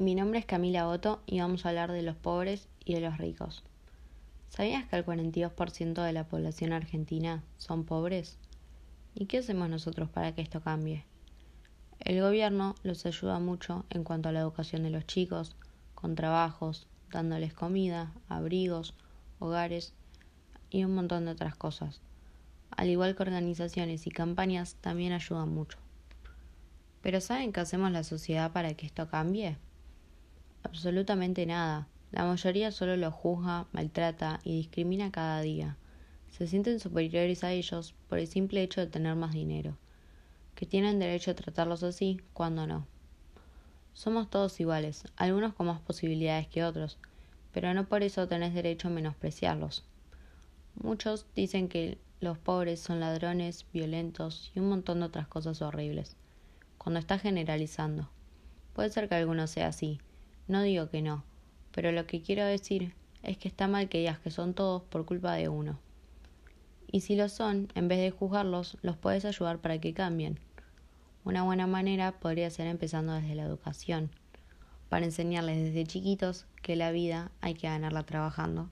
Mi nombre es Camila Otto y vamos a hablar de los pobres y de los ricos. ¿Sabías que el 42% de la población argentina son pobres? ¿Y qué hacemos nosotros para que esto cambie? El gobierno los ayuda mucho en cuanto a la educación de los chicos, con trabajos, dándoles comida, abrigos, hogares y un montón de otras cosas. Al igual que organizaciones y campañas también ayudan mucho. Pero ¿saben qué hacemos la sociedad para que esto cambie? Absolutamente nada. La mayoría solo los juzga, maltrata y discrimina cada día. Se sienten superiores a ellos por el simple hecho de tener más dinero, que tienen derecho a tratarlos así cuando no. Somos todos iguales, algunos con más posibilidades que otros, pero no por eso tenés derecho a menospreciarlos. Muchos dicen que los pobres son ladrones, violentos y un montón de otras cosas horribles, cuando está generalizando. Puede ser que alguno sea así, no digo que no, pero lo que quiero decir es que está mal que digas que son todos por culpa de uno. Y si lo son, en vez de juzgarlos, los puedes ayudar para que cambien. Una buena manera podría ser empezando desde la educación, para enseñarles desde chiquitos que la vida hay que ganarla trabajando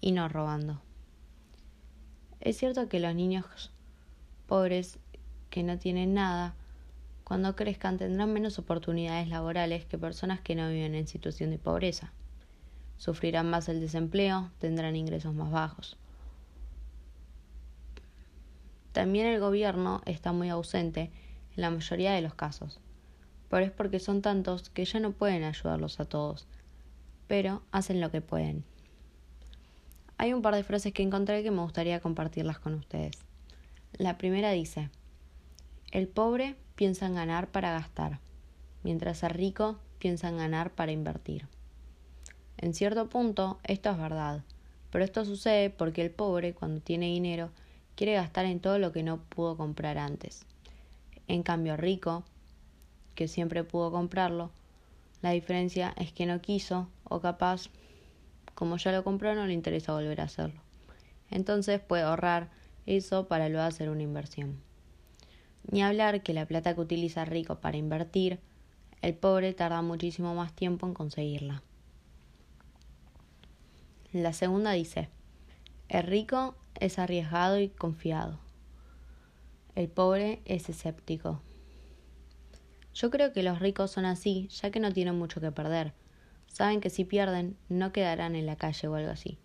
y no robando. Es cierto que los niños pobres que no tienen nada cuando crezcan tendrán menos oportunidades laborales que personas que no viven en situación de pobreza. Sufrirán más el desempleo, tendrán ingresos más bajos. También el gobierno está muy ausente en la mayoría de los casos, pero es porque son tantos que ya no pueden ayudarlos a todos, pero hacen lo que pueden. Hay un par de frases que encontré que me gustaría compartirlas con ustedes. La primera dice, el pobre piensa en ganar para gastar, mientras el rico piensa en ganar para invertir. En cierto punto, esto es verdad, pero esto sucede porque el pobre, cuando tiene dinero, quiere gastar en todo lo que no pudo comprar antes. En cambio, rico, que siempre pudo comprarlo, la diferencia es que no quiso o capaz, como ya lo compró, no le interesa volver a hacerlo. Entonces puede ahorrar eso para luego hacer una inversión. Ni hablar que la plata que utiliza rico para invertir, el pobre tarda muchísimo más tiempo en conseguirla. La segunda dice, el rico es arriesgado y confiado. El pobre es escéptico. Yo creo que los ricos son así, ya que no tienen mucho que perder. Saben que si pierden, no quedarán en la calle o algo así.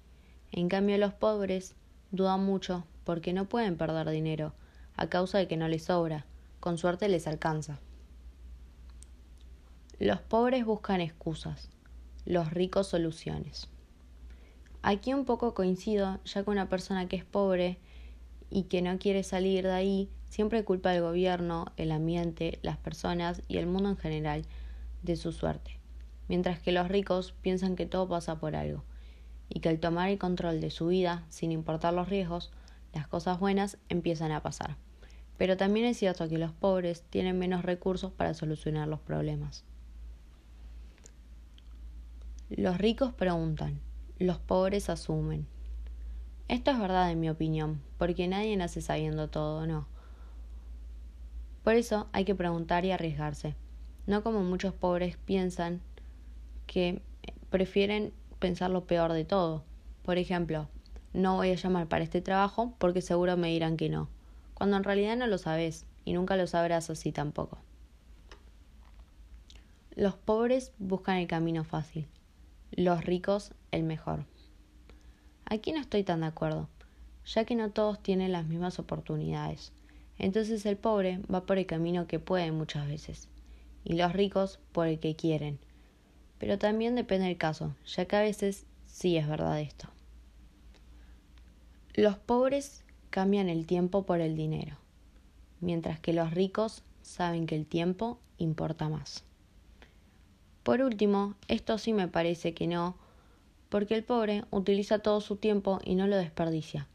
En cambio, los pobres dudan mucho porque no pueden perder dinero a causa de que no les sobra, con suerte les alcanza. Los pobres buscan excusas, los ricos soluciones. Aquí un poco coincido, ya que una persona que es pobre y que no quiere salir de ahí siempre culpa al gobierno, el ambiente, las personas y el mundo en general de su suerte, mientras que los ricos piensan que todo pasa por algo y que al tomar el control de su vida, sin importar los riesgos, las cosas buenas empiezan a pasar. Pero también es cierto que los pobres tienen menos recursos para solucionar los problemas. Los ricos preguntan, los pobres asumen. Esto es verdad en mi opinión, porque nadie nace sabiendo todo, ¿no? Por eso hay que preguntar y arriesgarse, no como muchos pobres piensan que prefieren pensar lo peor de todo. Por ejemplo, no voy a llamar para este trabajo porque seguro me dirán que no cuando en realidad no lo sabes y nunca lo sabrás así tampoco. Los pobres buscan el camino fácil, los ricos el mejor. Aquí no estoy tan de acuerdo, ya que no todos tienen las mismas oportunidades. Entonces el pobre va por el camino que puede muchas veces, y los ricos por el que quieren. Pero también depende del caso, ya que a veces sí es verdad esto. Los pobres cambian el tiempo por el dinero, mientras que los ricos saben que el tiempo importa más. Por último, esto sí me parece que no, porque el pobre utiliza todo su tiempo y no lo desperdicia.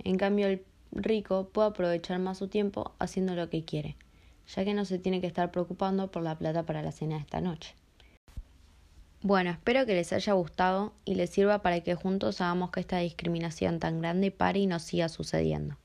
En cambio, el rico puede aprovechar más su tiempo haciendo lo que quiere, ya que no se tiene que estar preocupando por la plata para la cena de esta noche. Bueno, espero que les haya gustado y les sirva para que juntos hagamos que esta discriminación tan grande pare y no siga sucediendo.